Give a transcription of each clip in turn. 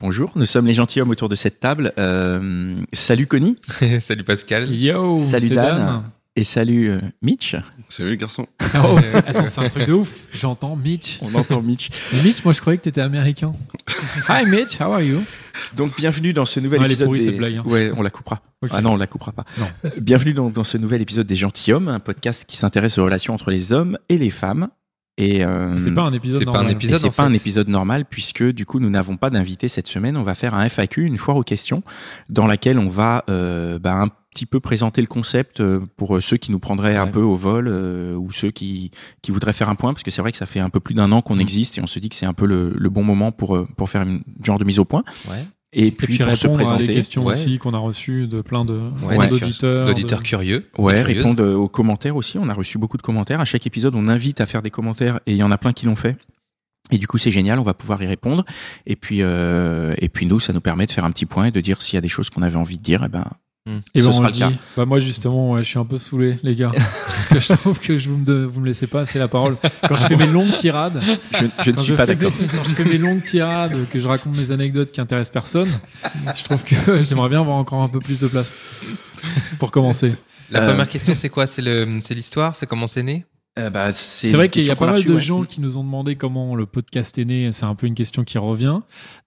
Bonjour, nous sommes les gentilshommes autour de cette table. Euh, salut Connie, Salut Pascal. Yo, salut Dan, et salut euh, Mitch. Salut les garçons. Oh, c'est attends, c'est un truc de ouf. J'entends Mitch. On entend Mitch. Mais Mitch, moi je croyais que t'étais américain. Hi Mitch, how are you? Donc bienvenue dans ce nouvel Ouais, est épisode. pourrie, des- cette blague, hein. Ouais, on la coupera. Ah non, on la coupera pas. Non. Bienvenue dans, dans ce nouvel épisode des gentilshommes, un podcast qui s'intéresse aux relations entre les hommes et les femmes. Et euh, C'est pas un épisode c'est pas normal. un épisode. Et c'est pas un épisode normal puisque du coup nous n'avons pas d'invité cette semaine. On va faire un FAQ, une foire aux questions, dans laquelle on va euh, bah, un petit peu présenter le concept euh, pour ceux qui nous prendraient un peu au vol euh, ou ceux qui, qui voudraient faire un point parce que c'est vrai que ça fait un peu plus d'un an Mm. qu'on existe et on se dit que c'est un peu le, le bon moment pour euh, pour faire une genre de mise au point. Ouais. Et Et puis, puis pour se répondre à des présenter, questions Ouais. aussi qu'on a reçues de plein de Ouais, d'auditeurs. D'auditeurs de- curieux. Ouais, répondre euh, aux commentaires aussi. On a reçu beaucoup de commentaires. À chaque épisode, on invite à faire des commentaires et il y en a plein qui l'ont fait. Et du coup, c'est génial. On va pouvoir y répondre. Et puis, euh, et puis nous, ça nous permet de faire un petit point et de dire s'il y a des choses qu'on avait envie de dire. Et ben, Et ce ben, on sera le le cas. dit. Bah, moi justement, ouais, je suis un peu saoulé, les gars. Parce que je trouve que je vous me, vous me laissez pas assez la parole. Quand je fais mes longues tirades, Je, je ne suis je pas d'accord. mes- quand je fais mes longues tirades, que je raconte mes anecdotes qui intéressent personne, je trouve que j'aimerais bien avoir encore un peu plus de place pour commencer. La Euh, première question, c'est quoi? C'est l'histoire? C'est comment c'est né? Euh, bah, c'est vrai qu'il y a pas mal de ouais. gens qui nous ont demandé comment le podcast est né. C'est un peu une question qui revient.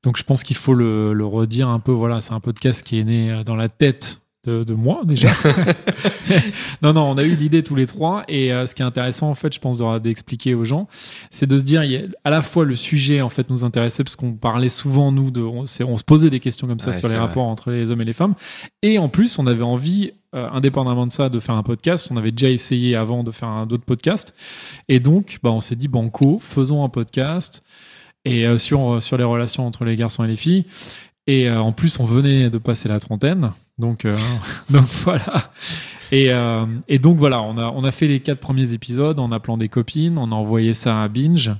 Donc je pense qu'il faut le, le redire un peu. Voilà, c'est un podcast qui est né euh, dans la tête de, de moi déjà. non, non, on a eu l'idée tous les trois. Et euh, ce qui est intéressant, en fait, je pense d'expliquer aux gens, c'est de se dire, il y a à la fois le sujet en fait nous intéressait parce qu'on parlait souvent nous de, on, se posait des questions comme ça Ouais, sur les rapports entre les hommes et les femmes. Et en plus, on avait envie, euh, indépendamment de ça, de faire un podcast. On avait déjà essayé avant de faire un d'autres podcasts. Et donc, bah, on s'est dit, banco, faisons un podcast et euh, sur, sur les relations entre les garçons et les filles. Et euh, en plus, on venait de passer la trentaine. Donc, euh, donc voilà. Et, euh, et donc voilà, on a, on a fait les quatre premiers épisodes en appelant des copines. On a envoyé ça à Binge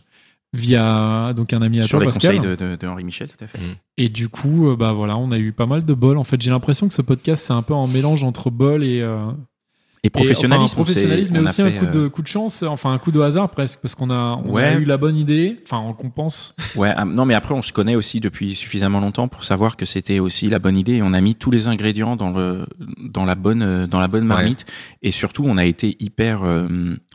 via donc un ami à Sur toi, les Pascal. conseils de, de, de Henri Michel, tout à fait. Et du coup, bah voilà, on a eu pas mal de bol. En fait, j'ai l'impression que ce podcast, c'est un peu un mélange entre bol et, Et et, professionnalisme. enfin, un professionnalisme, on mais a aussi un coup de euh, coup de chance, enfin un coup de hasard presque, parce qu'on a, on a eu la bonne idée, enfin qu'on pense. Ouais, ah, non, mais après, on se connaît aussi depuis suffisamment longtemps pour savoir que c'était aussi la bonne idée et on a mis tous les ingrédients dans le, dans la bonne, euh, dans la bonne marmite. Et surtout, on a été hyper, euh,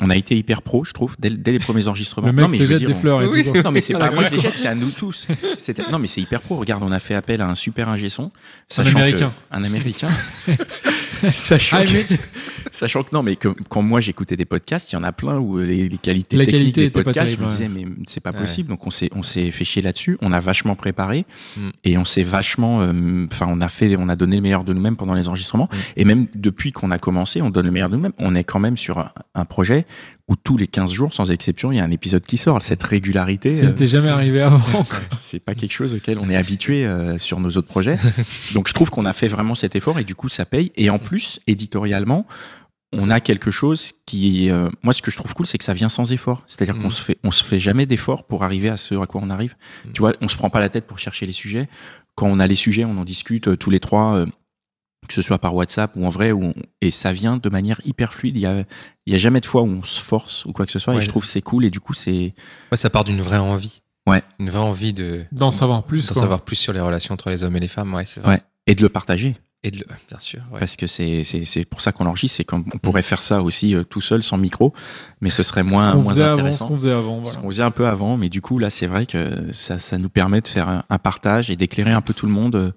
on a été hyper pro, je trouve, dès, dès les premiers enregistrements. Le mec non, mais se je veux jette dire, des on- fleurs et Oui, tout. Non, mais c'est pas moi qui les jette, c'est à nous tous. C'était- Non, mais c'est hyper pro. Regarde, on a fait appel à un super ingé son. Un que- Américain. Un américain. sachant, que, sachant que non, mais que, quand moi j'écoutais des podcasts, il y en a plein où les, les qualités La techniques qualité des podcasts, je me disais, mais c'est pas Ouais. possible. Donc on s'est, on s'est fait chier là-dessus. On a vachement préparé Mm. et on s'est vachement, euh, enfin, on a fait, on a donné le meilleur de nous-mêmes pendant les enregistrements. Mm. Et même depuis qu'on a commencé, on donne le meilleur de nous-mêmes. On est quand même sur un, un projet où tous les 15 jours, sans exception, il y a un épisode qui sort. Cette régularité. Ça euh, n'était jamais arrivé avant. c'est pas quelque chose auquel on est habitué euh, sur nos autres projets. Donc je trouve qu'on a fait vraiment cet effort et du coup ça paye. Et en plus, éditorialement, on a quelque chose qui, euh, moi ce que je trouve cool, c'est que ça vient sans effort. C'est-à-dire qu'on Mhm. se fait, on se fait jamais d'effort pour arriver à ce à quoi on arrive. Tu vois, on se prend pas la tête pour chercher les sujets. Quand on a les sujets, on en discute euh, tous les trois. Que ce soit par WhatsApp ou en vrai, où on- et ça vient de manière hyper fluide. Il y a, il y a jamais de fois où on se force ou quoi que ce soit. Ouais. Et je trouve que c'est cool. Et du coup, c'est Ouais, ça part d'une vraie envie. Ouais. Une vraie envie de D'en savoir plus. d'en savoir plus sur les relations entre les hommes et les femmes. Ouais, c'est vrai. ouais, et de le partager. Et de le, bien sûr. Ouais. parce que c'est c'est c'est pour ça qu'on enregistre c'est qu'on on pourrait faire ça aussi euh, tout seul sans micro mais ce serait moins ce qu'on moins faisait avant, ce intéressant qu'on faisait avant. ce Voilà. qu'on faisait un peu avant mais du coup là c'est vrai que ça ça nous permet de faire un, un partage et d'éclairer un peu tout le monde euh,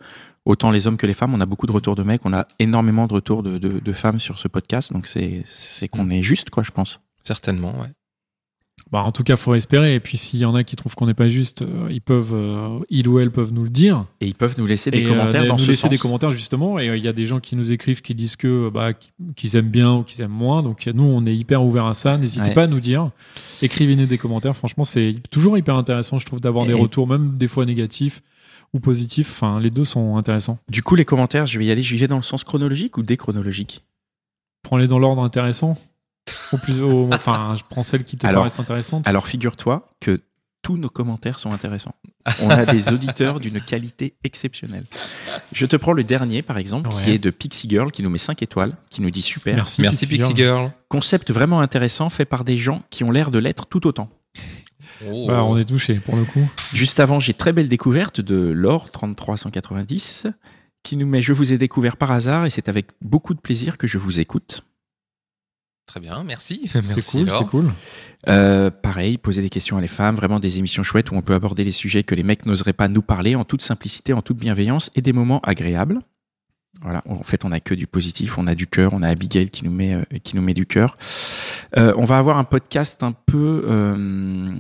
autant les hommes que les femmes on a beaucoup de retours de mecs on a énormément de retours de de, de femmes sur ce podcast donc c'est c'est qu'on est juste quoi je pense Certainement, ouais. Bah, en tout cas, faut espérer. Et puis, s'il y en a qui trouvent qu'on n'est pas juste, euh, ils peuvent, euh, ils ou elles peuvent nous le dire. Et ils peuvent nous laisser des et, euh, commentaires dans nous ce laisser sens. des commentaires justement. Et euh, il y a des gens qui nous écrivent, qui disent que bah, qu'ils aiment bien ou qu'ils aiment moins. Donc nous, on est hyper ouvert à ça. N'hésitez Ouais. pas à nous dire. Écrivez-nous des commentaires. Franchement, c'est toujours hyper intéressant, je trouve, d'avoir des Et- retours, même des fois négatifs ou positifs. Enfin, les deux sont intéressants. Du coup, les commentaires, je vais y aller. J'y vais dans le sens chronologique ou déchronologique? Prends-les dans l'ordre intéressant. Au plus, au- enfin, je prends celles qui te Alors- paraissent intéressantes. Alors, figure-toi que tous nos commentaires sont intéressants. On a des auditeurs d'une qualité exceptionnelle. Je te prends le dernier, par exemple, qui est de Pixie Girl, qui nous met 5 étoiles, qui nous dit super. Merci, Merci Pixie Girl. Concept vraiment intéressant, fait par des gens qui ont l'air de l'être tout autant. Oh. Bah, on est touché pour le coup. Juste avant, j'ai très belle découverte de l'or 3390 qui nous met Je vous ai découvert par hasard et c'est avec beaucoup de plaisir que je vous écoute. Très bien, merci. C'est cool, Laure. c'est cool. Euh, pareil, poser des questions à les femmes, vraiment des émissions chouettes où on peut aborder les sujets que les mecs n'oseraient pas nous parler en toute simplicité, en toute bienveillance et des moments agréables. Voilà, en fait, on a que du positif, on a du cœur, on a Abigail qui nous met, euh, qui nous met du cœur. Euh, on va avoir un podcast un peu, euh,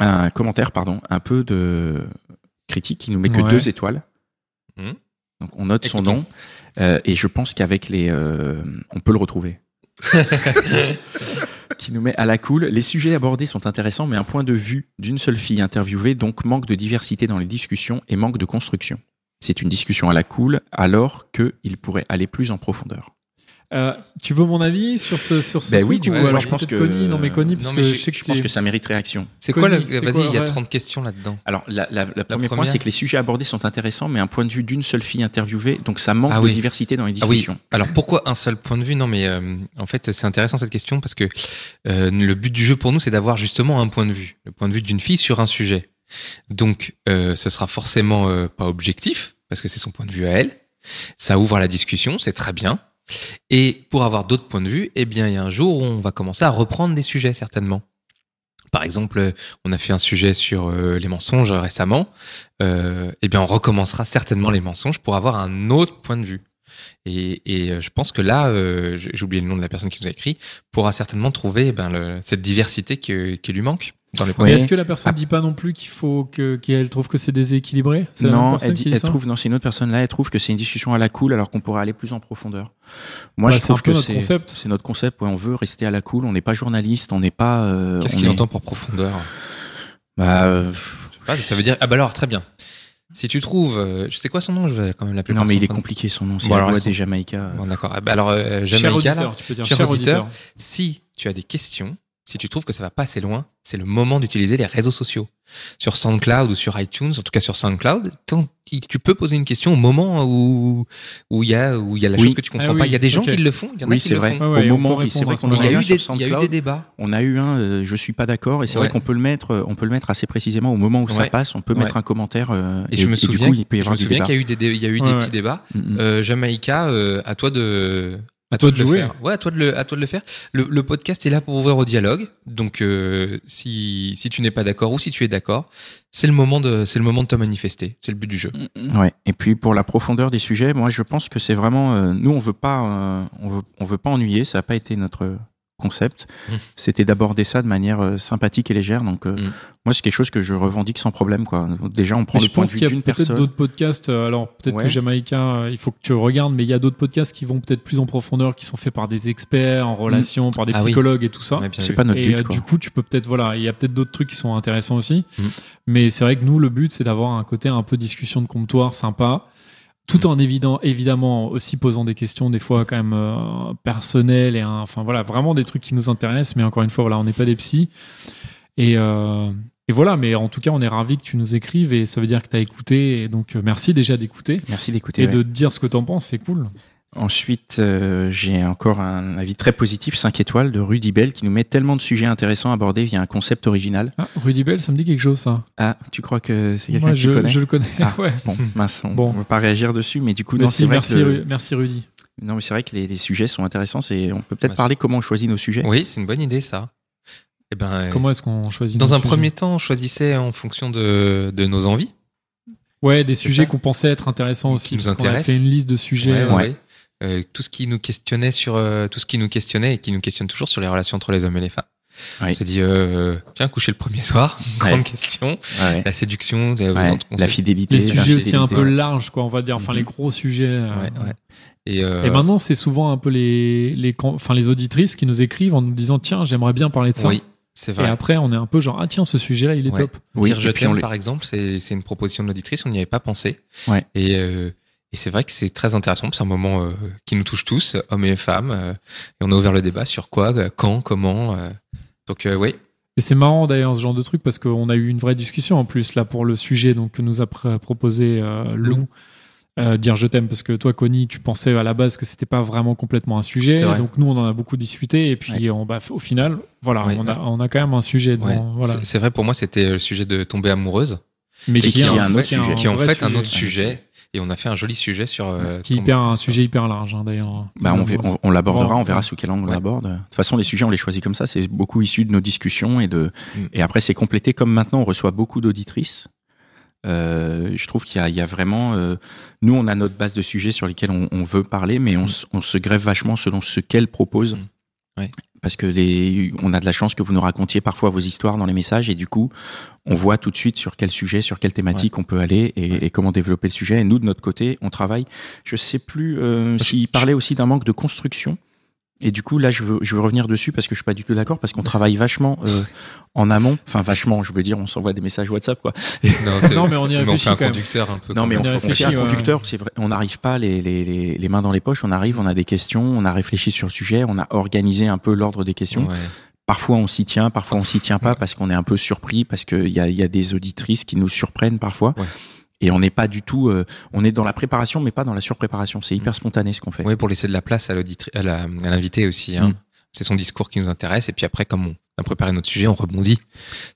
un commentaire, pardon, un peu de critique qui nous met que Ouais. deux étoiles. Mhm. Donc on note son nom euh, et je pense qu'avec les, euh, on peut le retrouver. qui nous met à la cool. Les sujets abordés sont intéressants, mais un point de vue d'une seule fille interviewée, donc manque de diversité dans les discussions et manque de construction. C'est une discussion à la cool, alors qu'il pourrait aller plus en profondeur. Euh, tu veux mon avis sur ce, sur ce Ben truc oui, du ou coup, alors moi, je pense que- Connie Non, mais Connie, Non, parce mais que je- je sais que Je pense que ça mérite réaction. C'est quoi Vas-y, il y a ouais. 30 questions là-dedans. Alors, la, la, la premier point, première c'est que les sujets abordés sont intéressants, mais un point de vue d'une seule fille interviewée, donc ça manque Ah de oui. diversité dans les Ah oui. discussions. Alors pourquoi un seul point de vue? Non, mais euh, en fait, c'est intéressant cette question parce que euh, le but du jeu pour nous, c'est d'avoir justement un point de vue, le point de vue d'une fille sur un sujet. Donc, euh, ce sera forcément euh, pas objectif parce que c'est son point de vue à elle. Ça ouvre la discussion, c'est très bien. Et pour avoir d'autres points de vue, eh bien, il y a un jour où on va commencer à reprendre des sujets certainement. Par exemple, euh, on a fait un sujet sur euh, les mensonges récemment. Euh, eh bien, on recommencera certainement les mensonges pour avoir un autre point de vue. Et, euh, je pense que là, j'ai oublié le nom de la personne qui nous a écrit, pourra certainement trouver eh ben, cette diversité qui lui manque dans les est-ce que la personne Ah. dit pas non plus qu'il faut que qu'elle trouve que c'est déséquilibré? Non, elle, dit- trouve, non, c'est une autre personne là, elle trouve que c'est une discussion à la cool alors qu'on pourrait aller plus en profondeur. Moi, Bah, je trouve que notre c'est concept. c'est notre concept. ouais, on veut rester à la cool. On n'est pas journaliste, on n'est pas. euh, Qu'est-ce qu'il est- entend pour profondeur? Bah, euh, Ah, Ça veut dire ah bah alors très bien. Si tu trouves, euh, je sais quoi son nom, je vais quand même l'appeler. Non, mais il est compliqué son nom. C'est Bon, alors, des. Bon d'accord. Ah bah alors euh, Cher Jamaïca, auditeur, là, tu peux dire cher cher auditeur. auditeur. si tu as des questions, si tu trouves que ça va pas assez loin, c'est le moment d'utiliser les réseaux sociaux. Sur SoundCloud ou sur iTunes, en tout cas sur SoundCloud, tu peux poser une question au moment où où il y a où il y a la Oui. chose que tu comprends Ah oui, pas. Il y a des gens qui le font, il y en a Oui, qui c'est le vrai. font. Ouais, ouais, Au moment, c'est vrai qu'on Il y a eu des il y a eu SoundCloud. des débats. On a eu un, euh, je suis pas d'accord, et c'est vrai qu'on peut le mettre, euh, on peut le mettre assez précisément au moment où ça passe. On peut Ouais. mettre un commentaire. euh, Et, je me souviens, coup, il peut y je me souviens qu'il y a eu des, il y a eu des petits débats. Mm, mm. Euh, Jamaïca, à toi de, À toi de le jouer. faire. Ouais, à toi de le, à toi de le faire. Le, le podcast est là pour ouvrir au dialogue. Donc, euh, si, si tu n'es pas d'accord ou si tu es d'accord, c'est le moment de, c'est le moment de te manifester. C'est le but du jeu. Ouais. Et puis pour la profondeur des sujets, moi je pense que c'est vraiment, euh, nous on veut pas, euh, on veut, on veut pas ennuyer. Ça n'a pas été notre concept. Mm. C'était d'aborder ça de manière euh, sympathique et légère. Donc euh, Mm. moi c'est quelque chose que je revendique sans problème quoi. Déjà on prend Mais le je point de pense vue qu'il y a d'une peut-être personne. d'autres podcasts. euh, Alors peut-être Ouais. que Jamaïcain, euh, il faut que tu regardes, mais il y a d'autres podcasts qui vont peut-être plus en profondeur, qui sont faits par des experts en relation, par des Ah oui. psychologues et tout ça. C'est pas notre Et but euh, quoi. du coup, tu peux peut-être voilà, il y a peut-être d'autres trucs qui sont intéressants aussi. Mais c'est vrai que nous, le but, c'est d'avoir un côté un peu discussion de comptoir sympa, tout en évident, évidemment aussi posant des questions des fois quand même euh, personnelles et un- enfin voilà, vraiment des trucs qui nous intéressent. Mais encore une fois, voilà, on n'est pas des psys. Et euh, et voilà, mais en tout cas, on est ravis que tu nous écrives et ça veut dire que tu as écouté. Et donc, euh, merci déjà d'écouter Merci d'écouter. et ouais. de te dire ce que tu en penses, c'est cool. Ensuite, euh, j'ai encore un avis très positif, 5 étoiles, de Rudy Bell, qui nous met tellement de sujets intéressants abordés via un concept original. Ah, Rudy Bell, ça me dit quelque chose, ça. Ah, tu crois que c'est quelqu'un Moi, que tu je, connais je le connais. Ah. ouais. Bon, mince, on Bon. ne va pas réagir dessus, mais du coup, Mais non, si, c'est vrai merci, que le- Ru- merci Rudy. non, mais c'est vrai que les, les sujets sont intéressants. C'est, on peut peut-être parler comment on choisit nos sujets. Oui, c'est une bonne idée, ça. Eh ben, euh, Comment est-ce qu'on choisit dans nos un sujets premier temps, on choisissait en fonction de, de nos envies. Ouais, des C'est sujets ça. qu'on pensait être intéressants aussi. Qui nous parce qu'on a fait une liste de sujets. Ouais, euh, ouais. Euh, tout ce qui nous questionnait sur euh, tout ce qui nous questionnait et qui nous questionne toujours sur les relations entre les hommes et les femmes. Oui. On s'est dit, euh, tiens, coucher le premier soir, grande Ouais. question. Ouais. La séduction, euh, Ouais, la fidélité. Les sujets aussi un peu larges, quoi, on va dire. Enfin, Mhm. les gros sujets. euh. Ouais, ouais. Et, euh, Et maintenant, c'est souvent un peu les, les, enfin, les auditrices qui nous écrivent en nous disant Tiens, j'aimerais bien parler de ça. oui, c'est Et vrai. après, on est un peu genre Ah, tiens, ce sujet-là, il est Ouais. top. Oui, Dire et je t'aime, les- par exemple, c'est c'est une proposition de l'auditrice, on n'y avait pas pensé. Ouais. Et, euh, et c'est vrai que c'est très intéressant, c'est un moment euh, qui nous touche tous, hommes et femmes. euh, et on a ouvert le débat sur quoi, euh, quand, comment. euh. donc euh, oui, Et c'est marrant d'ailleurs ce genre de truc parce qu'on a eu une vraie discussion en plus là pour le sujet donc, que nous a pr- proposé euh, Lou. euh, dire je t'aime parce que toi Connie tu pensais à la base que c'était pas vraiment complètement un sujet vrai. donc nous on en a beaucoup discuté et puis on, bah, au final voilà Ouais, on, a, ouais. on a quand même un sujet ouais. devant- voilà C'est- vrai pour moi c'était le sujet de tomber amoureuse, mais Et qui est un autre sujet. qui est en fait un autre sujet. Et on a fait un joli sujet sur. euh, qui hyper un sujet hyper large hein, d'ailleurs Bah, on, on, on l'abordera, on verra sous quel angle on l'aborde. De toute façon, les sujets, on les choisit comme ça. C'est beaucoup issu de nos discussions et de, Mm. et après, c'est complété comme maintenant, on reçoit beaucoup d'auditrices. Euh, je trouve qu'il y a, il y a vraiment, euh, nous, on a notre base de sujets sur lesquels on, on veut parler, mais on, Mm. on se grève vachement selon ce qu'elles proposent. Mm. Ouais. Parce que les, on a de la chance que vous nous racontiez parfois vos histoires dans les messages et du coup, on voit tout de suite sur quel sujet, sur quelle thématique on peut aller et, Ouais. et comment développer le sujet. Et nous, de notre côté, on travaille. Je sais plus euh, s'il parlait aussi d'un manque de construction. Et du coup, là, je veux, je veux revenir dessus parce que je suis pas du tout d'accord parce qu'on travaille vachement euh, en amont. Enfin, vachement, je veux dire, on s'envoie des messages WhatsApp, quoi. Non, mais on y on réfléchit fait un quand même. conducteur un peu. Non, mais on, on réfléchit, fait un ouais. conducteur, c'est vrai. On n'arrive pas les, les, les, les mains dans les poches. On arrive, on a des questions, on a réfléchi sur le sujet, on a organisé un peu l'ordre des questions. Ouais. Parfois, on s'y tient, parfois, on s'y tient pas parce qu'on est un peu surpris, parce qu'il y a, il y a des auditrices qui nous surprennent parfois. Ouais. Et on n'est pas du tout, euh, on est dans la préparation, mais pas dans la surpréparation. C'est hyper spontané ce qu'on fait. Ouais, pour laisser de la place à l'invité aussi. Hein. Mm. C'est son discours qui nous intéresse. Et puis après, comme on a préparé notre sujet, on rebondit.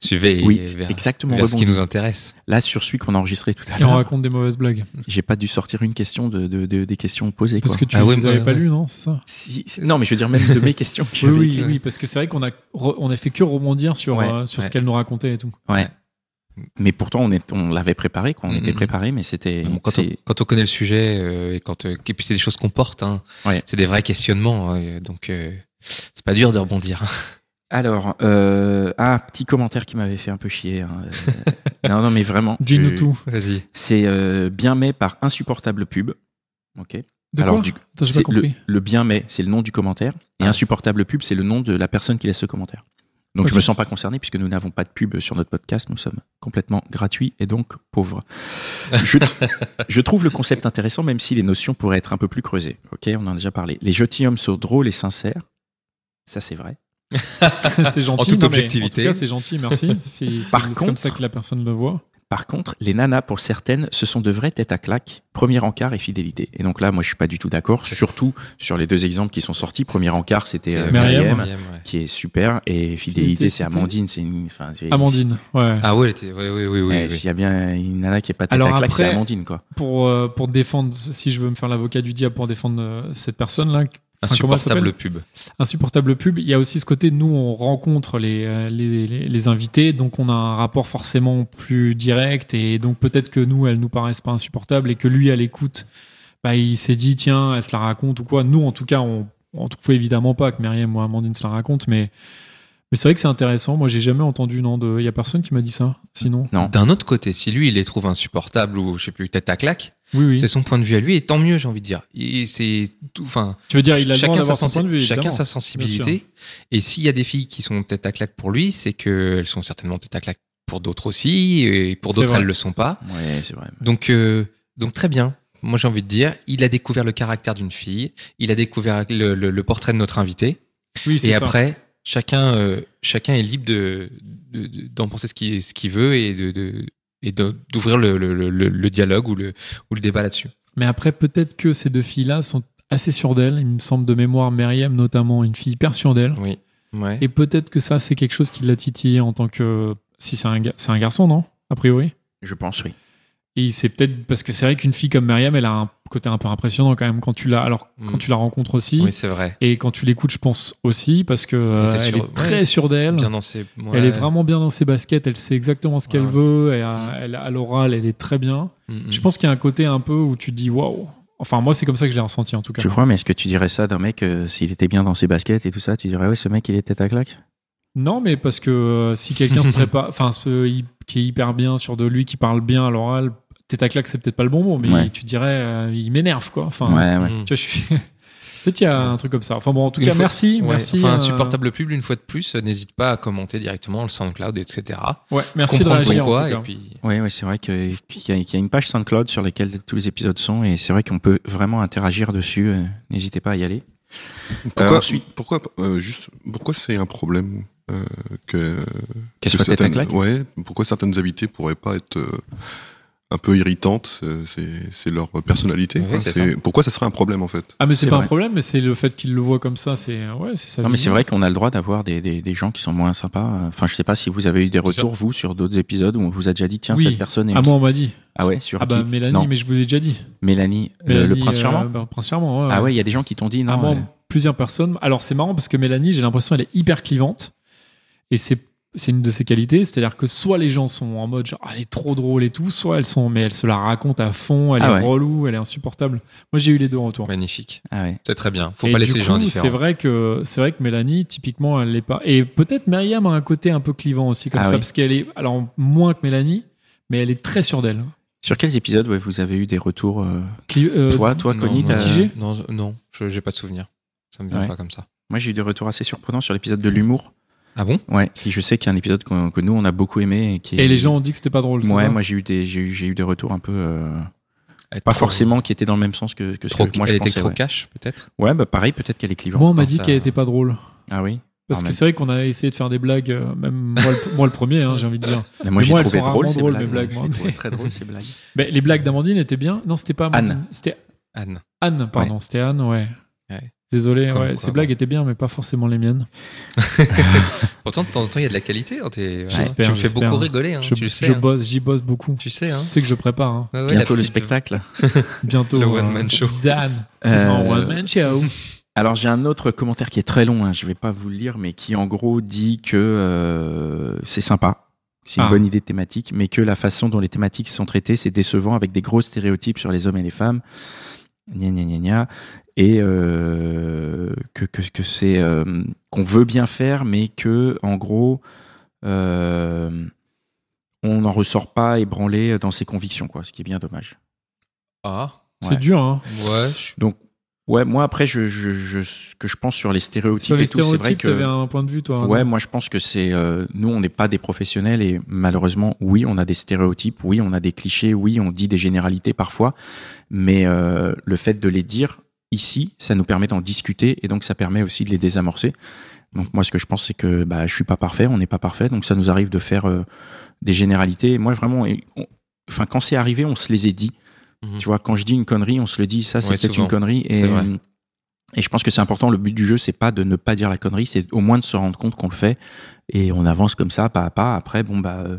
Suivez Oui, vers, exactement. vers ce qui nous intéresse. Là, sur celui qu'on a enregistré tout à et on l'heure, raconte des mauvaises blagues j'ai pas dû sortir une question de, de, de- des questions posées. parce quoi. que tu Ah ouais, les avais ouais, pas ouais. lues non c'est ça? Si- non, mais je veux dire même de mes questions. que oui oui, oui parce que c'est vrai qu'on a re- on a fait que rebondir sur Ouais, euh, sur ce qu'elle nous racontait et tout Ouais. Mais pourtant, on, est, on l'avait préparé, quoi. On Mhm. était préparé, mais c'était. Bon, quand, on, c'est- quand on connaît le sujet euh, et quand euh, et puis c'est des choses qu'on porte, hein, Ouais. c'est des vrais questionnements. hein, donc euh, c'est pas dur de rebondir. Alors, euh, ah, petit commentaire qui m'avait fait un peu chier. hein. Non, non, mais vraiment. dis-nous je- tout Vas-y. C'est bien mais par insupportable pub. Ok. de Alors, quoi du- Attends, pas compris le, le bien mais, c'est le nom du commentaire, et Ah. insupportable pub, c'est le nom de la personne qui laisse ce commentaire. Donc je Ok. me sens pas concerné puisque nous n'avons pas de pub sur notre podcast, nous sommes complètement gratuits et donc pauvres. Je, je trouve le concept intéressant même si les notions pourraient être un peu plus creusées. Ok, on en a déjà parlé. Les gentilshommes sont drôles et sincères. Ça c'est vrai. c'est gentil. En toute non, objectivité. En tout cas, c'est gentil, merci. C'est comme ça que la personne le voit. Par contre, les nanas, pour certaines, ce sont de vraies têtes à claque, premier encart et fidélité. Et donc là, moi, je suis pas du tout d'accord, surtout sur les deux exemples qui sont sortis. Premier encart, c'était euh, Myriam. Myriam, ouais. qui est super, et fidélité, Fidélité, c'est Amandine. C'est une, Amandine, ouais. Ah ouais, était, ouais, ouais, ouais, oui, Eh, oui. S'il y a bien une nana qui est pas tête Alors à claque, c'est Amandine, quoi. Pour, euh, pour défendre, si je veux me faire l'avocat du diable pour défendre euh, cette personne-là, s'appelle Insupportable pub. insupportable pub. Il y a aussi ce côté, nous, on rencontre les, euh, les, les, les invités, donc on a un rapport forcément plus direct, et donc peut-être que nous, elles nous paraissent pas insupportables, et que lui, à l'écoute, bah, il s'est dit, tiens, elle se la raconte ou quoi. Nous, en tout cas, on, on trouve évidemment pas que Myriam ou Amandine se la raconte, mais, mais c'est vrai que c'est intéressant. Moi, j'ai jamais entendu, non, de, il y a personne qui m'a dit ça, sinon. Non. D'un autre côté, si lui, il les trouve insupportables ou, je sais plus, tête à claque, Oui, oui. c'est son point de vue à lui, et tant mieux, j'ai envie de dire. Et c'est tout, enfin, Tu veux dire, il a le droit chacun, sa, son sensi- point de vue, chacun sa sensibilité. Et s'il y a des filles qui sont tête à claque pour lui, c'est qu'elles sont certainement tête à claque pour d'autres aussi, et pour d'autres, elles le sont pas. Ouais, c'est vrai. Donc, euh, donc très bien. Moi, j'ai envie de dire, il a découvert le caractère d'une fille, il a découvert le, le- le portrait de notre invité, Oui, c'est et ça. après, chacun, euh, chacun est libre de, de- de- d'en penser ce qu'il, ce qu'il veut et de, de- et de- d'ouvrir le, le, le, le dialogue ou le, ou le débat là-dessus. Mais après, peut-être que ces deux filles-là sont assez sûres d'elles. Il me semble de mémoire, Myriam notamment, une fille hyper sûre d'elle. Oui. Ouais. Et peut-être que ça, c'est quelque chose qui l'a titillé en tant que. Si c'est un, c'est un garçon, non? A priori? Je pense, oui. Et c'est peut-être parce que c'est vrai qu'une fille comme Myriam, elle a un côté un peu impressionnant quand même quand tu la, alors quand Mm. tu la rencontres aussi, Oui, c'est vrai. et quand tu l'écoutes, je pense aussi parce que euh, était elle sûre- est très ouais, sûre d'elle. Bien dans ses, Elle est vraiment bien dans ses baskets. Elle sait exactement ce qu'elle Ouais. veut. Et à, elle- à l'oral, elle est très bien. Mm, mm. Je pense qu'il y a un côté un peu où tu te dis waouh. Enfin, moi, c'est comme ça que je l'ai ressenti en tout cas. Tu crois, mais est-ce que tu dirais ça d'un mec, euh, s'il était bien dans ses baskets et tout ça, tu dirais, ouais, ce mec, il est tête à claque? Non, mais parce que euh, si quelqu'un se prépare, enfin, qui est hyper bien sur de lui, qui parle bien à l'oral, tête à claque, c'est peut-être pas le bon mot, mais Ouais. tu dirais, euh, il m'énerve, quoi. Enfin, Ouais, ouais. Mm. tu vois, je suis. Peut-être il y a un truc comme ça. Enfin bon, en tout Une cas, fois- merci, Ouais, merci. Enfin, euh, insupportable pub, une fois de plus, euh, n'hésite pas à commenter directement le SoundCloud, etc. Ouais, merci de réagir. en et puis. Ouais, ouais, c'est vrai qu'il y, a- qu'il y a une page SoundCloud sur laquelle tous les épisodes sont et c'est vrai qu'on peut vraiment interagir dessus. euh, N'hésitez pas à y aller. Pourquoi, Euh, ensuite- pourquoi, euh, juste, pourquoi c'est un problème euh, que, Qu'elle que soit tête à certaines, claque. ouais, pourquoi certaines invités pourraient pas être euh, un peu irritantes euh, C'est leur personnalité. Pourquoi ça serait un problème en fait? Ah, mais c'est pas vrai. un problème, mais c'est le fait qu'il le voit comme ça, c'est ouais, c'est ça. Non, mais c'est vrai qu'on a le droit d'avoir des, des, des gens qui sont moins sympas. Enfin, je sais pas si vous avez eu des retours, vous, sur d'autres épisodes où on vous a déjà dit, tiens, Oui. cette personne est. Ah, moi, on m'a dit. Ah ouais, sur Ah, bah, qui Mélanie, Non, mais je vous l'ai déjà dit. Mélanie, euh, le prince euh, charmant. bah, Prince Charmant, ouais. Ah ouais, il y a des gens qui t'ont dit, non. Ah, moi, euh, plusieurs personnes. Alors, c'est marrant parce que Mélanie, j'ai l'impression, elle est hyper clivante. Et c'est c'est une de ses qualités. C'est-à-dire que soit les gens sont en mode genre, Ah, elle est trop drôle et tout, soit elles sont, mais elle se la raconte à fond, elle Ah est ouais. relou, elle est insupportable. Moi, j'ai eu les deux en retour. Magnifique. ah ouais. C'est très bien. Faut Et pas laisser les gens indifférents. C'est vrai que c'est vrai que Mélanie, typiquement, elle l'est pas. Et peut-être Myriam a un côté un peu clivant aussi comme Ah ça, oui. parce qu'elle est alors moins que Mélanie, mais elle est très sûre d'elle. Sur quels épisodes ouais, vous avez eu des retours euh, Cli- euh, Toi, toi, Connie, non, Non, non, je j'ai pas de souvenir. Ça me vient Ouais. pas comme ça. Moi, j'ai eu des retours assez surprenants sur l'épisode de l'humour. Ah bon? Ouais, qui je sais qu'il y a un épisode que nous on a beaucoup aimé et qui. est- Et les gens ont dit que c'était pas drôle. Ouais, ça? moi j'ai eu des j'ai eu, j'ai eu des retours un peu euh, pas trop- forcément qui étaient dans le même sens que, que ce Trop, que moi elle je était pensais. trop ouais. cash, peut-être? Ouais, bah pareil, peut-être qu'elle est clivante. Moi, on m'a dit qu'elle était pas drôle. Ah oui? Parce Ah, que même. c'est vrai qu'on a essayé de faire des blagues, euh, même moi le, moi le premier, hein, j'ai envie de dire. Mais moi Mais j'ai trouvé drôle ces blagues. mes blagues, moi. trouve très drôles ces blagues. Mais les blagues d'Amandine étaient bien. Non, c'était pas Amandine. Anne. C'était Anne. Anne, pardon. C'était Anne, ouais. Ouais. Désolé, Comme ouais, quoi, ces blagues étaient bien, mais pas forcément les miennes. Pourtant, de temps en temps, il y a de la qualité. hein, J'espère, Tu me fais beaucoup rigoler. hein, je tu le sais. je hein. bosse, j'y bosse beaucoup. Tu sais, hein. Tu sais que je prépare. hein. Ouais, ouais, Bientôt le petite- spectacle. Bientôt. Le euh, one-man show. Dan. Euh, En one-man show. Alors j'ai un autre commentaire qui est très long, hein, je vais pas vous le lire, mais qui en gros dit que euh, c'est sympa, c'est une Ah. bonne idée de thématique, mais que la façon dont les thématiques sont traitées, c'est décevant avec des gros stéréotypes sur les hommes et les femmes. Gna gna gna gna. Et euh, que, que, que c'est euh, qu'on veut bien faire, mais que en gros euh, on n'en ressort pas ébranlé dans ses convictions, quoi, ce qui est bien dommage. Ah, C'est Ouais. dur, hein. ouais. je- Donc ouais, moi après je, je, je ce que je pense sur les stéréotypes Sur les et tout, c'est vrai stéréotypes, que t'avais un point de vue, toi. Ouais, non moi je pense que c'est euh, nous on n'est pas des professionnels et malheureusement oui on a des stéréotypes, oui on a des clichés, oui on dit des généralités parfois, mais euh, le fait de les dire ici, ça nous permet d'en discuter et donc ça permet aussi de les désamorcer. Donc moi ce que je pense c'est que bah je suis pas parfait, on n'est pas parfait, donc ça nous arrive de faire euh, des généralités. Moi vraiment, enfin quand c'est arrivé on se les est dit. Mhm. Tu vois quand je dis une connerie, on se le dit, ça c'est Ouais, peut-être une connerie et et je pense que c'est important. Le but du jeu, c'est pas de ne pas dire la connerie, c'est au moins de se rendre compte qu'on le fait et on avance comme ça, pas à pas. Après, bon bah euh,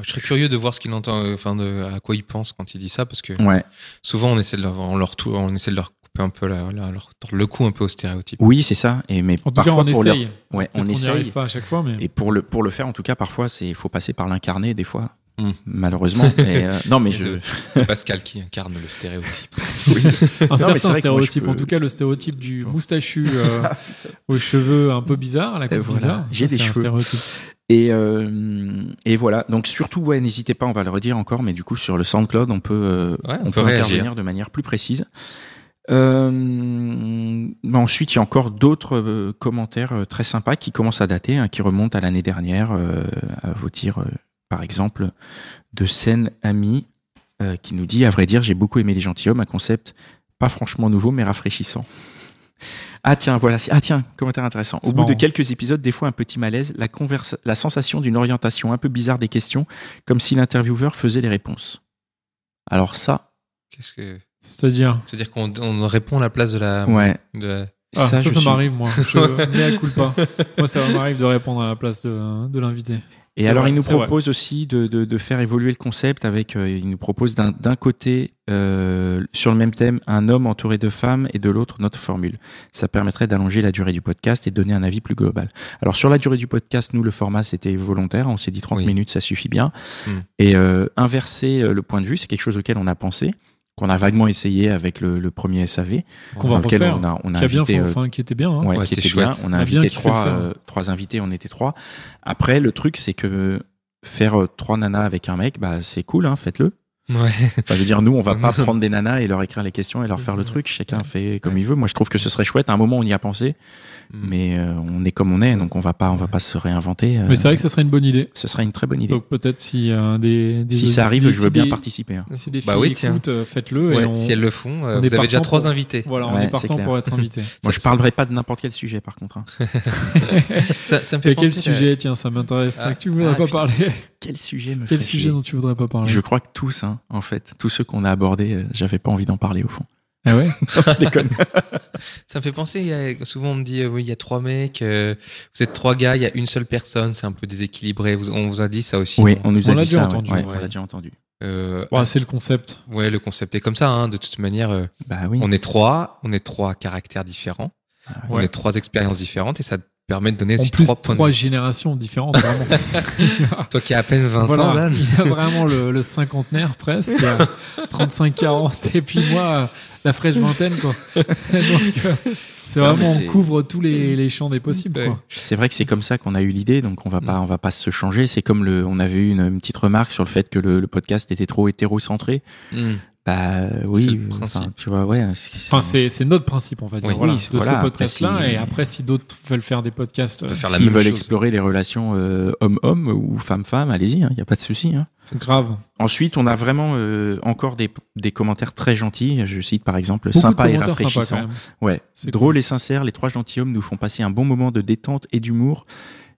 Je serais curieux de voir ce qu'il entend, euh, enfin, de, à quoi il pense quand il dit ça, parce que ouais, souvent on essaie de leur, on leur, tou- on essaie de leur couper un peu la, la- leur tordre le coup un peu au stéréotype. oui, c'est ça. Et mais En tout cas, parfois on pour leur- essaye. ouais, on n'y essaye. arrive pas à chaque fois, mais. Et pour le pour le faire, en tout cas, parfois, c'est faut passer par l'incarné des fois. Mm. Malheureusement. Mais, euh, non, mais Et je. de- Pascal qui incarne le stéréotype. Un Non, mais c'est certain stéréotype, peux- en tout cas le stéréotype du moustachu euh, aux cheveux un peu bizarres, à la coupe voilà, bizarre. j'ai des c'est un cheveux. Et euh, et voilà. Donc surtout, ouais, n'hésitez pas. On va le redire encore, mais du coup, sur le SoundCloud, on peut euh, Ouais, on, on peut, peut réagir. intervenir de manière plus précise. Euh, mais ensuite, il y a encore d'autres commentaires très sympas qui commencent à dater, hein, qui remontent à l'année dernière. À vous dire, par exemple, de Sen Ami qui nous dit, à vrai dire, j'ai beaucoup aimé les gentilshommes, un concept pas franchement nouveau, mais rafraîchissant. Ah tiens, voilà. c'est- Ah tiens, commentaire intéressant. Au bout de quelques épisodes, des fois un petit malaise, la, la sensation d'une orientation un peu bizarre des questions, comme si l'intervieweur faisait les réponses. Alors ça, Qu'est-ce que, C'est-à-dire. c'est-à-dire qu'on on répond à la place de la, ouais. de la- Ah, ça, ça, suis- m'arrive, moi. Je mea culpa. Moi, ça m'arrive de répondre à la place de, de l'invité. Et alors, vrai, il nous propose aussi de, de, de faire évoluer le concept avec, euh, il nous propose d'un côté, euh, sur le même thème, un homme entouré de femmes et de l'autre, notre formule. Ça permettrait d'allonger la durée du podcast et de donner un avis plus global. Alors, sur la durée du podcast, nous, le format, c'était volontaire. On s'est dit 30 Oui. minutes, ça suffit bien. Hmm. Et euh, inverser le point de vue, c'est quelque chose auquel on a pensé. Qu'on a vaguement essayé avec le, le premier SAV, Qu'on va refaire. on a, on a qui a bien invité euh, enfin, qui était bien. hein. ouais, Ouais, qui était bien. On a invité trois, euh, trois invités, on était trois. Après, le truc, c'est que faire euh, trois nanas avec un mec, bah c'est cool, hein, faites-le. Ouais. Enfin, je veux dire, nous, on va pas prendre des nanas et leur écrire les questions et leur faire le truc. Chacun fait comme il veut. Moi, je trouve que ce serait chouette. À un moment, on y a pensé, Mm. mais euh, on est comme on est, donc on va pas, on va pas se réinventer. euh, Mais c'est vrai que ça serait une bonne idée. ce serait une très bonne idée. Donc peut-être si euh, des, des si ça arrive, des- je veux bien des- participer. hein. Si des Bah filles oui, tiens. écoutent, faites-le. Ouais, et on, si elles le font, euh, on vous avez déjà trois pour- invités. Voilà, on Ouais, est partant pour être invité. Moi, je parlerai pas de n'importe quel sujet, par contre. hein. Ça, ça me fait Et quel penser, sujet? Tiens, ça m'intéresse. Ah. que tu voudrais Ah, pas putain. parler. Quel sujet me Quel sujet chier dont tu voudrais pas parler Je crois que tous, hein, en fait, tous ceux qu'on a abordés, euh, j'avais pas envie d'en parler au fond. Ah ouais je déconne. Ça me fait penser, il y a- souvent on me dit, euh, oui, il y a trois mecs, euh, vous êtes trois gars, il y a une seule personne, c'est un peu déséquilibré. Vous- on vous a dit ça aussi Oui, non on nous On a l'a dit déjà ça. entendu, ouais, ouais. On l'a déjà entendu. Euh, Ouais, C'est le concept. ouais, le concept est comme ça. Hein, de toute manière, euh, Bah oui. on est trois, on est trois caractères différents, on Ouais. est trois expériences différentes et ça permet de donner En aussi plus, trois points trois de vue. générations différentes, vraiment. Toi qui as à peine 20 ans, Dan. il y a vraiment le, le cinquantenaire presque, 35-40, et puis moi, la fraîche vingtaine, quoi. Donc, euh, c'est vraiment, on couvre tous les, les champs des possibles, Ouais. quoi. C'est vrai que c'est comme ça qu'on a eu l'idée, donc on va pas, on va pas se changer. C'est comme le, on avait eu une, une petite remarque sur le fait que le, le podcast était trop hétérocentré. Hmm. Bah C'est oui, le enfin, principe. tu vois, ouais. Enfin, c'est c'est notre principe, on va dire, Oui. voilà, Oui, de voilà, ce podcast-là. si- Et après, si d'autres veulent faire des podcasts, euh, faire la S'ils même veulent chose. explorer les relations euh, homme-homme ou femme-femme, allez-y, il n'y a pas de souci. Hein. grave. Ensuite, on a vraiment euh, encore des, des commentaires très gentils. Je cite par exemple Beaucoup sympa et rafraîchissant. Ouais, C'est drôle et sincère, les trois gentilshommes nous font passer un bon moment de détente et d'humour.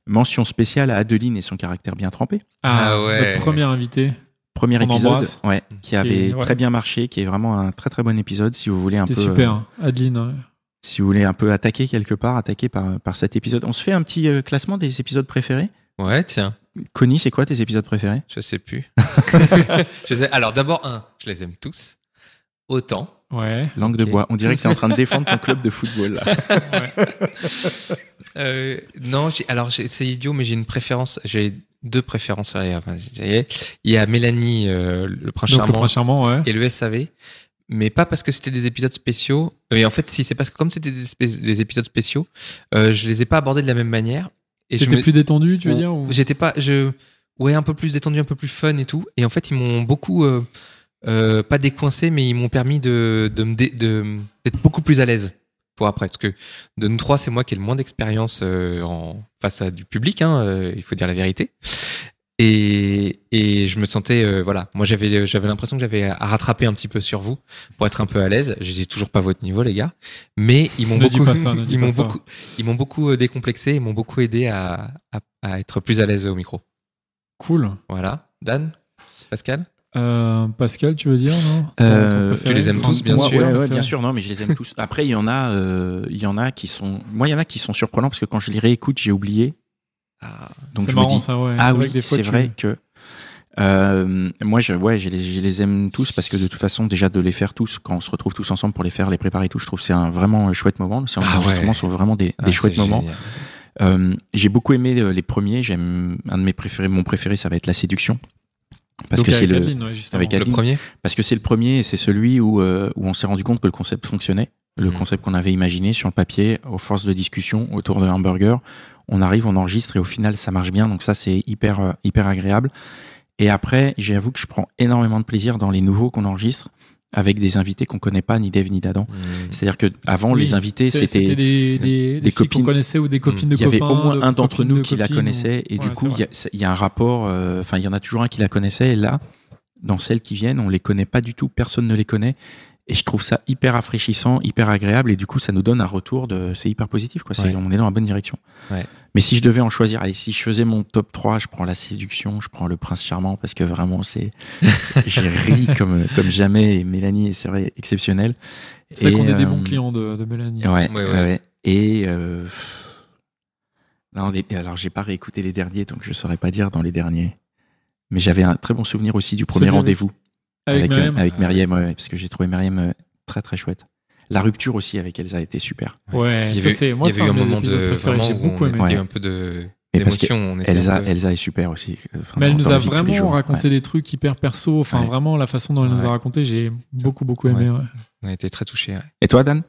Mention spéciale à Adeline et son caractère bien trempé. Ah, Ah ouais. Notre premier invité. Premier On épisode, embrasse. ouais, qui avait ouais. très bien marché, qui est vraiment un très très bon épisode. Si vous voulez un peu, super, euh, hein. Adeline. ouais. si vous voulez un peu attaquer quelque part, attaquer par par cet épisode. On se fait un petit euh, classement des épisodes préférés? Ouais, tiens, Connie, c'est quoi tes épisodes préférés? Je sais plus. je sais. Alors d'abord un, je les aime tous. Autant. Ouais. Langue de bois. On dirait que tu es en train de défendre ton club de football. Là. Euh, non, alors c'est idiot, mais j'ai une préférence. J'ai y est. Il y a Mélanie, euh, le prince Donc, le charmant, prince charmant, ouais. et le SAV. Mais pas parce que c'était des épisodes spéciaux. Mais en fait, si c'est parce que comme c'était des, épisodes spéciaux, euh, je les ai pas abordés de la même manière. Et je T'étais me- plus détendu, tu veux dire ou- J'étais pas, je, ouais, un peu plus détendu, un peu plus fun et tout. Et en fait, ils m'ont beaucoup, euh, euh, pas décoincé, mais ils m'ont permis de, de me, dé- de, d'être beaucoup plus à l'aise pour après. Parce que de nous trois, c'est moi qui ai le moins d'expérience euh, en face à du public. Hein, euh, il faut dire la vérité. Et, et je me sentais, euh, voilà, moi j'avais, j'avais l'impression que j'avais à rattraper un petit peu sur vous pour être un peu à l'aise. J'ai toujours pas votre niveau, les gars, mais ils m'ont dis beaucoup, ça, dis ils m'ont beaucoup, ils m'ont beaucoup euh, décomplexé, ils m'ont beaucoup aidé à, à, à être plus à l'aise au micro. Cool. Voilà. Dan Pascal? Euh, Pascal, tu veux dire, non Euh, ton tu les aimes Enfin, tous, bien Moi, sûr. ouais, ouais, bien sûr, non, mais je les aime tous. Après, il y en a, euh, il y en a qui sont, moi, il y en a qui sont surprenants parce que quand je les réécoute, j'ai oublié. Donc C'est je marrant, me dis, ça, ouais. ah C'est vrai oui, que c'est vrai. Euh, moi, je, ouais, je les, je les aime tous parce que de toute façon, déjà de les faire tous, quand on se retrouve tous ensemble pour les faire, les préparer tous, je trouve que c'est un vraiment chouette moment. Ces Ah enregistrements ouais. sont vraiment des, des Ah, chouettes moments. Euh, j'ai beaucoup aimé euh, les premiers. J'aime un de mes préférés. Mon préféré, ça va être la séduction. Parce Donc que c'est le, Adeline, ouais, premier parce que c'est le premier et c'est celui où, euh, où on s'est rendu compte que le concept fonctionnait. Le Mhm. concept qu'on avait imaginé sur le papier, aux forces de discussion autour de hamburger. On arrive, on enregistre et au final, ça marche bien. Donc ça, c'est hyper, euh, hyper agréable. Et après, j'avoue que je prends énormément de plaisir dans les nouveaux qu'on enregistre avec des invités qu'on connaît pas, ni Dave ni d'Adam. Mmh. C'est-à-dire que avant Oui, les invités, c'était des, des, des, des filles qu'on copines. connaissait ou des copines de il y avait copains. au moins un d'entre copines nous de qui la copines, connaissait ou- et du coup c'est il y, a- il y a un rapport euh, enfin il y en a toujours un qui la connaissait et là dans celles qui viennent on les connaît pas du tout personne ne les connaît et je trouve ça hyper rafraîchissant hyper agréable et du coup ça nous donne un retour de c'est hyper positif quoi Ouais. on est dans la bonne direction Ouais. mais si je devais en choisir allez si je faisais mon top 3 je prends la séduction je prends le prince charmant parce que vraiment c'est j'ai ri comme comme jamais et Mélanie c'est vrai exceptionnelle C'est vrai Et, qu'on est des euh, bons clients de, de Mélanie. Ouais, Ouais, ouais, ouais. ouais. Et euh, non, les- alors j'ai pas réécouté les derniers, donc je saurais pas dire dans les derniers. Mais j'avais un très bon souvenir aussi du premier avec- rendez-vous Avec, avec euh, Myriam. avec Ah, Myriam, ouais, parce que j'ai trouvé Myriam euh, très très chouette. La rupture aussi avec Elsa a été super. Ouais, Il y ça c'est moi il y c'est un moment de épisodes préférés, vraiment j'ai beaucoup aimé. était Ouais. un peu de parce que on était Elsa, peu- Elsa est super aussi. euh, enfin, Mais elle nous a vraiment raconté Ouais. des trucs hyper perso. Enfin, Ouais. vraiment, la façon dont elle nous a raconté, j'ai beaucoup, beaucoup aimé. Ouais. ouais. On a été très touchés. ouais. Et toi, Dan?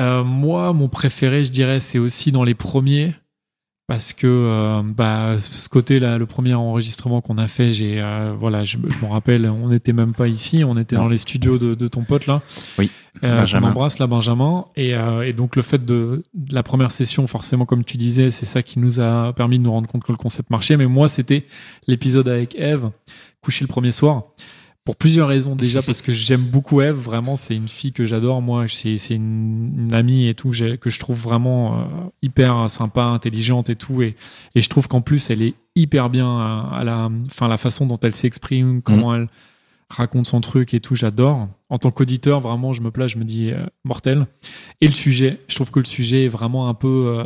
Euh, moi, mon préféré, je dirais, c'est aussi dans les premiers. Parce que euh, bah, ce côté-là, le premier enregistrement qu'on a fait, j'ai euh, voilà, je, me- je m'en rappelle, on n'était même pas ici, on était Non. dans les studios de, de ton pote là, Oui, euh, Benjamin. embrasse là, Benjamin. Et, euh, et donc le fait de, de la première session, forcément, comme tu disais, c'est ça qui nous a permis de nous rendre compte que le concept marchait. Mais moi, c'était l'épisode avec Eve, couché le premier soir. Pour plusieurs raisons. Déjà parce que j'aime beaucoup Eve, vraiment, c'est une fille que j'adore. Moi, c'est c'est une, une amie et tout j'ai- que je trouve vraiment euh, hyper sympa, intelligente et tout. Et, et je trouve qu'en plus, elle est hyper bien à, à la, enfin, la façon dont elle s'exprime, comment elle raconte son truc et tout. J'adore. En tant qu'auditeur, vraiment, je me place, je me dis euh, mortel. Et le sujet, je trouve que le sujet est vraiment un peu. euh,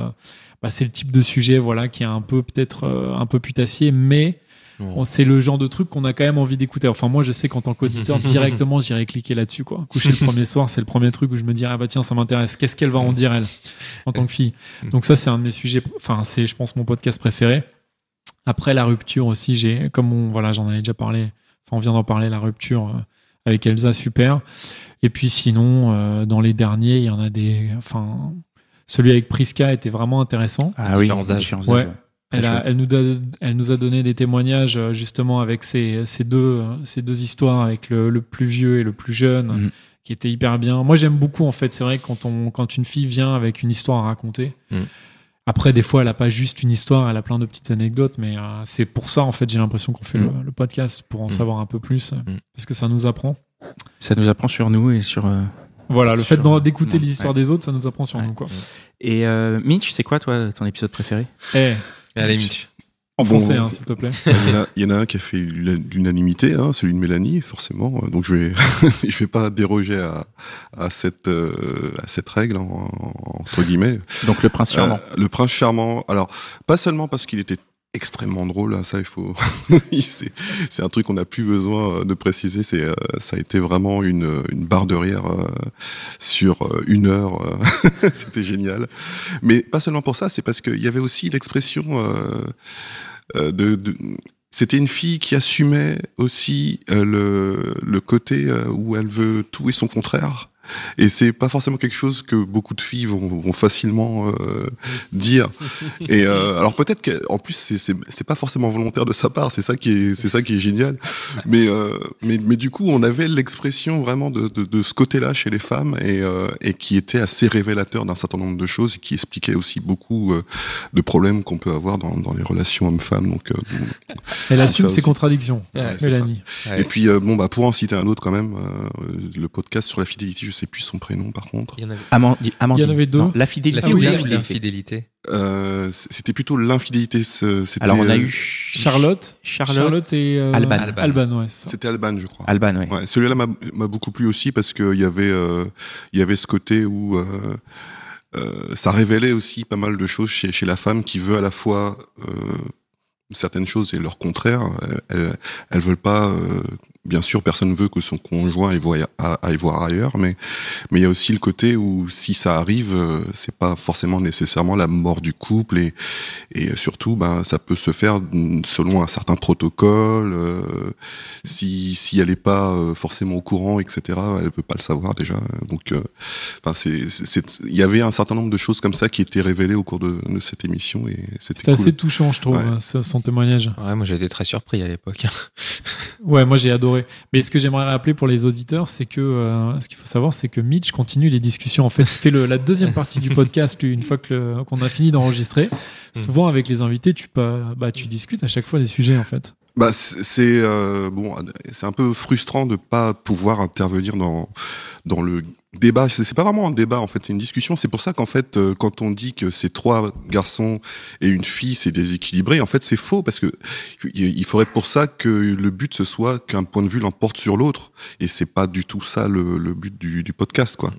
bah, c'est le type de sujet voilà qui est un peu peut-être euh, un peu putassier mais Bon. C'est le genre de truc qu'on a quand même envie d'écouter. Enfin, moi, je sais qu'en tant qu'auditeur, directement, j'irai cliquer là-dessus, quoi. Coucher le premier soir, c'est le premier truc où je me dirais, ah bah tiens, ça m'intéresse. Qu'est-ce qu'elle va en dire, elle, en tant que fille? Donc ça, c'est un de mes sujets, enfin, c'est, je pense, mon podcast préféré. Après, la rupture aussi, j'ai, comme on, voilà, j'en avais déjà parlé, enfin, on vient d'en parler, la rupture euh, avec Elsa, super. Et puis sinon, euh, dans les derniers, il y en a des, enfin, celui avec Priska était vraiment intéressant. Ah oui, Différents âges. différents Ouais. Elle, a- chouette. elle, nous a, elle nous a donné des témoignages euh, justement avec ces, ces, deux, ces deux histoires, avec le, le plus vieux et le plus jeune, Mhm. qui étaient hyper bien. Moi, j'aime beaucoup, en fait. C'est vrai quand, on, quand une fille vient avec une histoire à raconter, Mhm. après, des fois, elle a pas juste une histoire, elle a plein de petites anecdotes, mais euh, c'est pour ça, en fait, j'ai l'impression qu'on fait Mhm. le, le podcast, pour en Mhm. savoir un peu plus, Mhm. parce que ça nous apprend. Ça nous apprend sur nous et sur. euh, Voilà, le fait Sur- d'écouter Mhm. les histoires des autres, ça nous apprend sur Ouais. nous, quoi. Et euh, Mitch, c'est quoi toi ton épisode préféré? Eh, Allez, Mitch. en Bon, français, hein, s'il te plaît. Il y, en a, il y en a un qui a fait l'unanimité, hein, celui de Mélanie, forcément. Donc je vais, je vais pas déroger à, à cette, euh, à cette règle en- entre guillemets. Donc le prince charmant. Euh, le prince charmant. Alors pas seulement parce qu'il était extrêmement drôle, hein, ça il faut. c'est un truc qu'on n'a plus besoin euh, de préciser. C'est euh, ça a été vraiment une, une barre de rire euh, sur une heure. C'était génial. Mais pas seulement pour ça, c'est parce qu'il y avait aussi l'expression de, c'était une fille qui assumait aussi le, le côté où elle veut tout et son contraire. Et c'est pas forcément quelque chose que beaucoup de filles vont, vont facilement euh, dire. Et euh, alors peut-être qu'en plus c'est c'est c'est pas forcément volontaire de sa part. C'est ça qui est c'est ça qui est génial. Mais euh, mais mais du coup on avait l'expression vraiment de, de de ce côté-là chez les femmes et euh, et qui était assez révélateur d'un certain nombre de choses et qui expliquait aussi beaucoup euh, de problèmes qu'on peut avoir dans dans les relations hommes-femmes. Donc euh, Elle assume ses aussi. contradictions, Ouais, Mélanie. Ouais. et puis euh, bon bah pour en citer un autre quand même, euh, le podcast sur la fidélité, je sais plus son prénom par contre. Il y en avait. Amandi- Amandine. Il y en avait deux. Non, la fidélité. La ou oui, fidélité. l'infidélité. L'infidélité. Euh, c'était plutôt l'infidélité. Alors on a euh, eu Charlotte, Charlotte, Charlotte et euh, Alban. Alban, ouais. C'était Alban, je crois. Alban, ouais. Ouais, celui-là m'a beaucoup plu aussi parce qu'il y avait euh, il y avait ce côté où euh, euh, ça révélait aussi pas mal de choses chez, chez la femme qui veut à la fois euh, certaines choses et leur contraire. Elles, elles veulent pas, euh, bien sûr, personne veut que son conjoint aille voir, aille voir ailleurs, mais mais il y a aussi le côté où si ça arrive, euh, c'est pas forcément nécessairement la mort du couple et et surtout, ben ça peut se faire selon un certain protocole. euh, si si elle est pas euh, forcément au courant, etc. Elle veut pas le savoir déjà. Donc, euh, enfin c'est c'est il y avait un certain nombre de choses comme ça qui étaient révélées au cours de, de cette émission et c'était cool. assez touchant, je trouve, Ouais. hein, son témoignage. Ouais, moi j'ai été très surpris à l'époque. Ouais, moi j'ai adoré. Mais ce que j'aimerais rappeler pour les auditeurs, c'est que euh, ce qu'il faut savoir, c'est que Mitch continue les discussions. En fait, il fait le, la deuxième partie du podcast une fois qu'on a fini d'enregistrer. Souvent avec les invités, tu pas, bah tu discutes à chaque fois des sujets en fait. Bah, c'est c'est, euh, bon, c'est un peu frustrant de pas pouvoir intervenir dans dans le débat. C'est pas vraiment un débat en fait, c'est une discussion. C'est pour ça qu'en fait, euh, quand on dit que c'est trois garçons et une fille, c'est déséquilibré, en fait, c'est faux parce que il faudrait pour ça que le but ce soit qu'un point de vue l'emporte sur l'autre, et c'est pas du tout ça le, le but du, du podcast, quoi.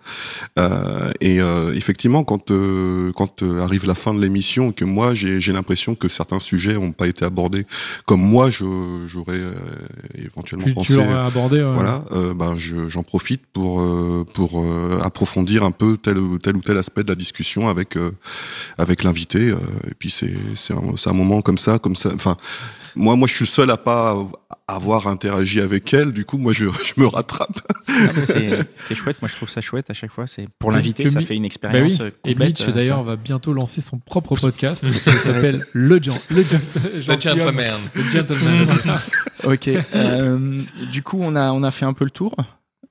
Euh, et euh, effectivement, quand euh, quand euh, arrive la fin de l'émission, que moi j'ai j'ai l'impression que certains sujets ont pas été abordés comme moi je j'aurais euh, éventuellement Tu, pensé. tu l'aurais abordé. ouais. Voilà, ben je- j'en profite pour euh, pour pour euh, approfondir un peu tel ou tel ou tel aspect de la discussion avec euh, avec l'invité. euh, et puis c'est c'est un, c'est un moment comme ça, comme ça. Enfin, moi moi je suis seul à pas avoir interagi avec elle. Du coup, moi je, je me rattrape. C'est c'est chouette, moi je trouve ça chouette à chaque fois. C'est pour que ça fait une Bah expérience oui. euh, Et. Mitch euh, d'ailleurs va bientôt lancer son propre podcast qui s'appelle Le Gen- Le Gen- Le gentleman. Le Gentleman. Ok. euh, du coup, on a on a fait un peu le tour.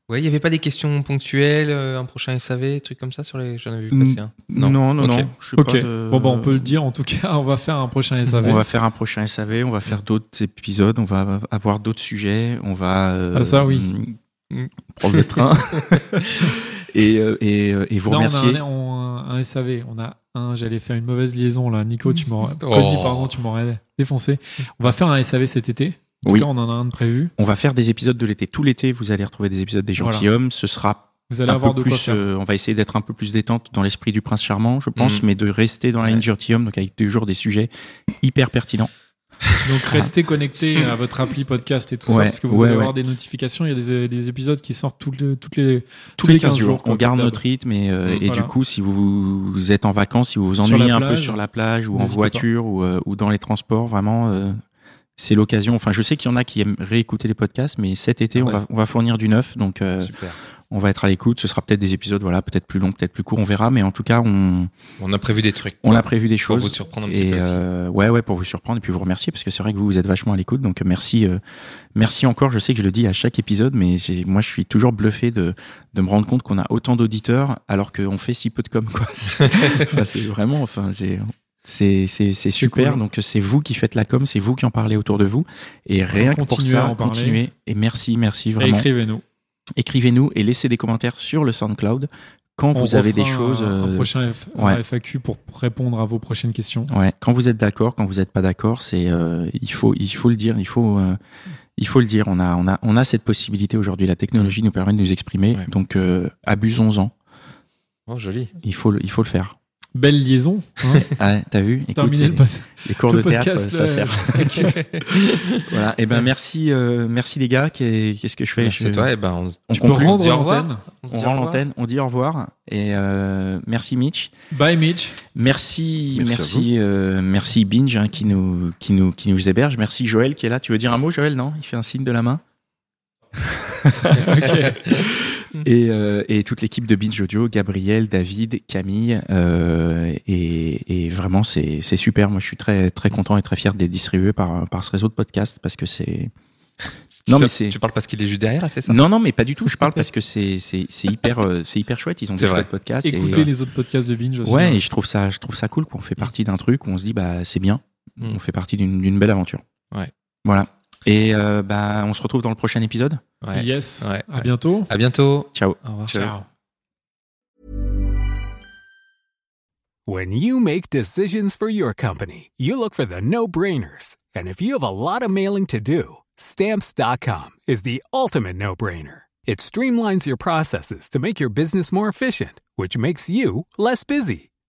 Ouais, il y avait pas des questions ponctuelles, euh, un prochain SAV, trucs comme ça sur les. J'en avais vu passer un. Non, non, non. Ok. je de- Bon bah on peut le dire en tout cas, on va faire un prochain SAV. On va faire un prochain SAV, on va faire d'autres épisodes, on va avoir d'autres sujets, on va. euh, Ah, ça, oui. mm, Prendre le train. et, euh, et, euh, et vous Non, on a remercier. un, on- un SAV. On a un. J'allais faire une mauvaise liaison là. Nico, tu m'aurais. Oh. Pardon, tu m'aurais défoncé. On va faire un SAV cet été. En tout Oui. cas, on en a un de prévu. On va faire des épisodes de l'été. Tout l'été, vous allez retrouver des épisodes des Voilà. gentilshommes. Ce sera Vous allez un avoir peu de quoi plus. faire. euh, on va essayer d'être un peu plus détente dans l'esprit du prince charmant, je pense, Mhm. mais de rester dans la ligne gentilhomme, donc avec toujours des sujets hyper pertinents. Donc restez connectés à votre appli podcast et tout ça Ouais, parce que vous ouais, allez ouais. avoir des notifications. Il y a des, des épisodes qui sortent toutes les, toutes les Tous les 15 jours, on garde notre rythme et, euh, Mm, et voilà. du coup, si vous, vous êtes en vacances, si vous vous ennuyez un peu sur la plage ou en voiture ou, euh, ou dans les transports, vraiment, euh, c'est l'occasion. Enfin, je sais qu'il y en a qui aiment réécouter les podcasts, mais cet été, Ah on, va, on va fournir du neuf, donc euh, on va être à l'écoute. Ce sera peut-être des épisodes, voilà, peut-être plus longs, peut-être plus courts, on verra, mais en tout cas, on, On a prévu des trucs. on a prévu des Pour choses. vous surprendre un petit et peu euh, ouais, ouais, pour vous surprendre et puis vous remercier parce que c'est vrai que vous, vous êtes vachement à l'écoute. Donc merci, euh, merci encore. Je sais que je le dis à chaque épisode, mais moi, je suis toujours bluffé de de me rendre compte qu'on a autant d'auditeurs alors qu'on fait si peu de com. Quoi. Enfin, c'est vraiment, enfin, c'est c'est super. cool. Donc c'est vous qui faites la com, c'est vous qui en parlez autour de vous. Et rien que pour ça, continuez. Et merci, merci vraiment. écrivez-nous. Écrivez-nous et laissez des commentaires sur le SoundCloud quand On vous avez des choses. Un, un euh, prochain F- un ouais. FAQ pour répondre à vos prochaines questions. Ouais, quand vous êtes d'accord, quand vous n'êtes pas d'accord, c'est euh, il faut il faut le dire, il faut euh, il faut le dire. On a on a on a cette possibilité aujourd'hui. La technologie nous permet de nous exprimer, Ouais. donc euh, abusons-en. Oh, joli. Il faut le il faut le faire. Belle liaison. Hein Ouais, t'as vu? Écoute, c'est- le, les cours le de théâtre, ça sert. voilà. Et ben merci euh, merci les gars. Qu'est- Qu'est-ce que je fais? Je- à toi. Et ben, on, On Tu peux rendre l'antenne. on dit rend au revoir. l'antenne, on dit au revoir et euh, merci Mitch. Bye Mitch. Merci, Merci euh, merci Binge hein, qui nous, qui nous, qui nous héberge. Merci Joël qui est là. Tu veux dire un mot, Joël? Non? Il fait un signe de la main? et, euh, et toute l'équipe de Binge Audio, Gabriel, David, Camille, euh, et, et vraiment c'est, c'est super. Moi, je suis très, très content et très fier d'être distribué par, par ce réseau de podcasts parce que c'est. Non, mais c'est. Tu parles parce qu'il est juste derrière, là, c'est ça? Non, non, mais pas du tout. Je parle parce que c'est, c'est, c'est hyper, euh, c'est hyper chouette. Ils ont des chouettes podcasts. et- Écoutez les autres podcasts de Binge aussi. Ouais, hein. et je trouve ça, je trouve ça cool. Quoi. On fait partie d'un truc où on se dit, bah, c'est bien. Mm. On fait partie d'une d'une belle aventure. Ouais. Voilà. Et euh, bah, on se retrouve dans le prochain épisode. Ouais. Yes. Ouais, À bientôt. À bientôt. Ciao. Au revoir. Ciao. When you make decisions for your company, you look for the no-brainers. And if you have a lot of mailing to do, stamps.com is the ultimate no-brainer. It streamlines your processes to make your business more efficient, which makes you less busy.